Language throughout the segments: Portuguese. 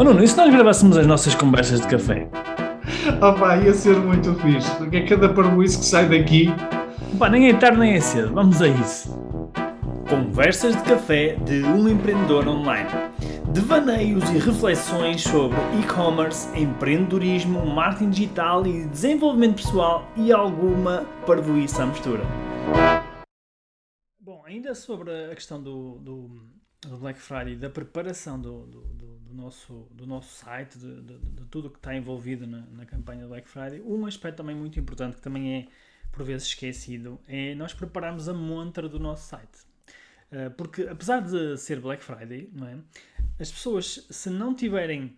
Oh Nuno, e se nós gravássemos as nossas conversas de café? Opa, ia ser muito fixe, porque é cada parboice que sai daqui. Pá, nem é tarde nem é cedo, vamos a isso. Conversas de café de um empreendedor online. Devaneios e reflexões sobre e-commerce, empreendedorismo, marketing digital e desenvolvimento pessoal e alguma parvoíça à mistura. Bom, ainda sobre a questão do, do, do Black Friday, da preparação do, do, do, nosso, do nosso site, de, de, de tudo que está envolvido na, na campanha do Black Friday, um aspecto também muito importante que também é por vezes esquecido é nós prepararmos a montra do nosso site. Eh, porque apesar de ser Black Friday, não é? as pessoas, se não tiverem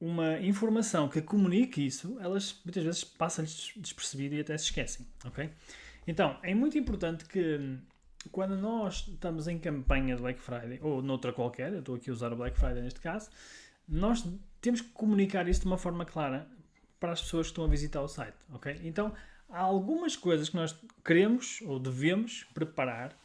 uma informação que comunique isso, elas muitas vezes passam-lhes despercebido e até se esquecem. ok? Então, é muito importante que quando nós estamos em campanha de Black Friday, ou noutra qualquer, eu estou aqui a usar o Black Friday neste caso, nós temos que comunicar isso de uma forma clara para as pessoas que estão a visitar o site, ok? Então, há algumas coisas que nós queremos ou devemos preparar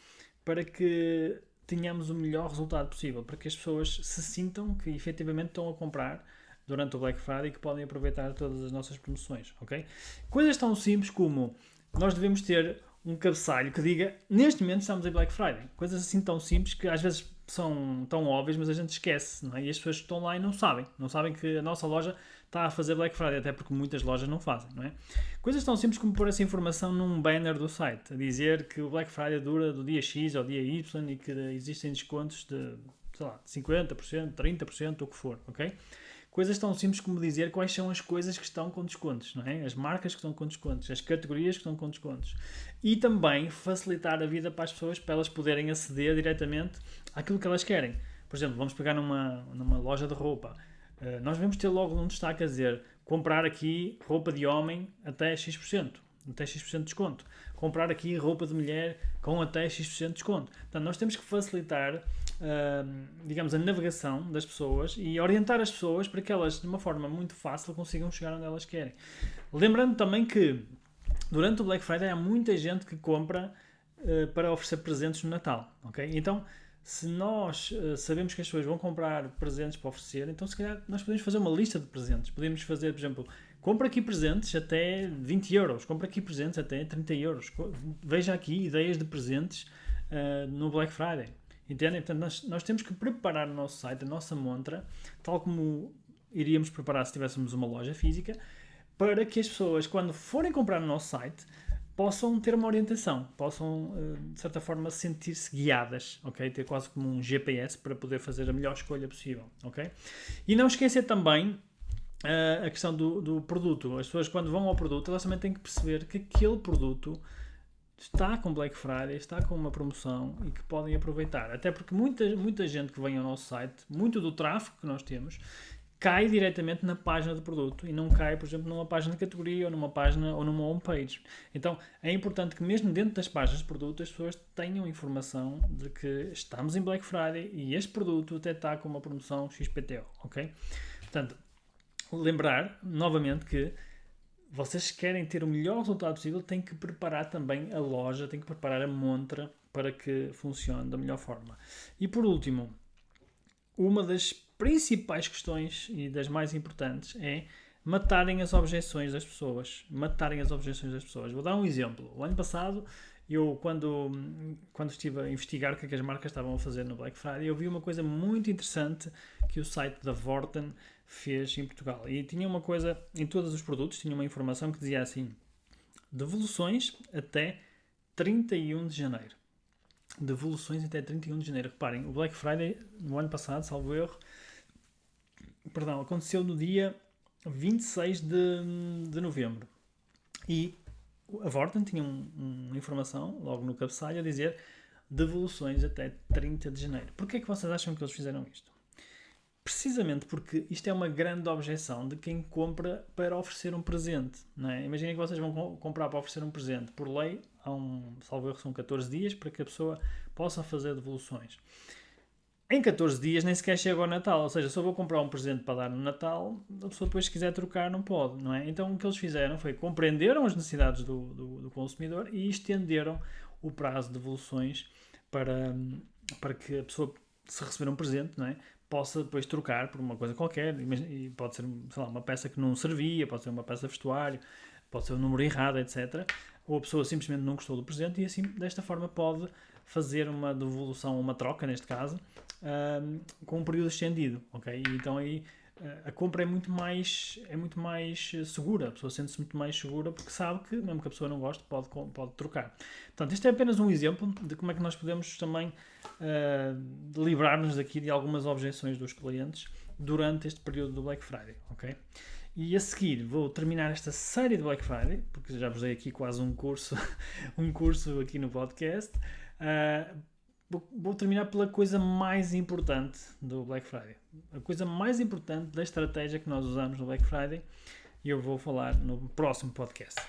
para que tenhamos o melhor resultado possível, para que as pessoas se sintam que efetivamente estão a comprar durante o Black Friday e que podem aproveitar todas as nossas promoções, ok? Coisas tão simples como nós devemos ter um cabeçalho que diga neste momento estamos em Black Friday. Coisas assim tão simples que às vezes são tão óbvias, mas a gente esquece, não é? E as pessoas que estão lá e não sabem. Não sabem que a nossa loja está a fazer Black Friday, até porque muitas lojas não fazem, não é? Coisas tão simples como pôr essa informação num banner do site, a dizer que o Black Friday dura do dia X ao dia Y e que existem descontos de, sei lá, 50%, 30%, o que for, ok? Coisas tão simples como dizer quais são as coisas que estão com descontos, não é? As marcas que estão com descontos, as categorias que estão com descontos. E também facilitar a vida para as pessoas para elas poderem aceder diretamente àquilo que elas querem. Por exemplo, vamos pegar numa, numa loja de roupa. Uh, nós devemos ter logo um destaque a dizer comprar aqui roupa de homem até X%, até X% de desconto. Comprar aqui roupa de mulher com até X% de desconto. Portanto, nós temos que facilitar digamos, a navegação das pessoas e orientar as pessoas para que elas, de uma forma muito fácil, consigam chegar onde elas querem. Lembrando também que durante o Black Friday há muita gente que compra uh, para oferecer presentes no Natal, ok? Então, se nós uh, sabemos que as pessoas vão comprar presentes para oferecer, então se calhar nós podemos fazer uma lista de presentes. Podemos fazer, por exemplo, compra aqui presentes até 20 euros, compra aqui presentes até 30 euros. Veja aqui ideias de presentes uh, no Black Friday. Entendem? Portanto, nós, nós temos que preparar o nosso site, a nossa montra, tal como iríamos preparar se tivéssemos uma loja física, para que as pessoas, quando forem comprar no nosso site, possam ter uma orientação, possam, eh, de certa forma, sentir-se guiadas, ok? Ter quase como um GPS para poder fazer a melhor escolha possível, ok? E não esquecer também uh, a questão do, do produto. As pessoas, quando vão ao produto, elas também têm que perceber que aquele produto está com Black Friday, está com uma promoção e que podem aproveitar. Até porque muita, muita gente que vem ao nosso site, muito do tráfego que nós temos, cai diretamente na página do produto e não cai, por exemplo, numa página de categoria ou numa página ou numa homepage. Então é importante que mesmo dentro das páginas de produto as pessoas tenham informação de que estamos em Black Friday e este produto até está com uma promoção XPTO, ok? Portanto, lembrar novamente que vocês querem ter o melhor resultado possível, têm que preparar também a loja, têm que preparar a montra para que funcione da melhor forma. E por último, uma das principais questões e das mais importantes é matarem as objeções das pessoas. Matarem as objeções das pessoas. Vou dar um exemplo. O ano passado, eu quando, quando estive a investigar o que, é que as marcas estavam a fazer no Black Friday, eu vi uma coisa muito interessante que o site da Vorten fez em Portugal. E tinha uma coisa, em todos os produtos, tinha uma informação que dizia assim: devoluções até 31 de janeiro. Devoluções até 31 de janeiro. Reparem, o Black Friday, no ano passado, salvo erro, perdão, aconteceu no dia 26 de, de novembro. E a Vorten tinha um, uma informação, logo no cabeçalho, a dizer devoluções até 30 de janeiro. Porquê é que vocês acham que eles fizeram isto? Precisamente porque isto é uma grande objeção de quem compra para oferecer um presente. É? Imaginem que vocês vão comprar para oferecer um presente. Por lei, há um, salvo erro, são 14 dias para que a pessoa possa fazer devoluções. Em 14 dias nem sequer chega ao Natal, ou seja, se eu vou comprar um presente para dar no Natal, a pessoa depois se quiser trocar não pode, não é? Então o que eles fizeram foi compreenderam as necessidades do, do, do consumidor e estenderam o prazo de devoluções para, para que a pessoa, se receber um presente, não é? possa depois trocar por uma coisa qualquer, e pode ser, sei lá, uma peça que não servia, pode ser uma peça vestuário, pode ser um número errado, etc. Ou a pessoa simplesmente não gostou do presente e assim, desta forma, pode fazer uma devolução, uma troca, neste caso, um, com um período estendido, ok? E então aí a compra é muito mais é muito mais segura, a pessoa sente-se muito mais segura porque sabe que, mesmo que a pessoa não goste, pode, pode trocar. Portanto, isto é apenas um exemplo de como é que nós podemos também uh, livrar-nos daqui de algumas objeções dos clientes durante este período do Black Friday, ok? E a seguir vou terminar esta série de Black Friday, porque já vos dei aqui quase um curso, um curso aqui no podcast. Uh, vou, terminar pela coisa mais importante do Black Friday. A coisa mais importante da estratégia que nós usamos no Black Friday e eu vou falar no próximo podcast.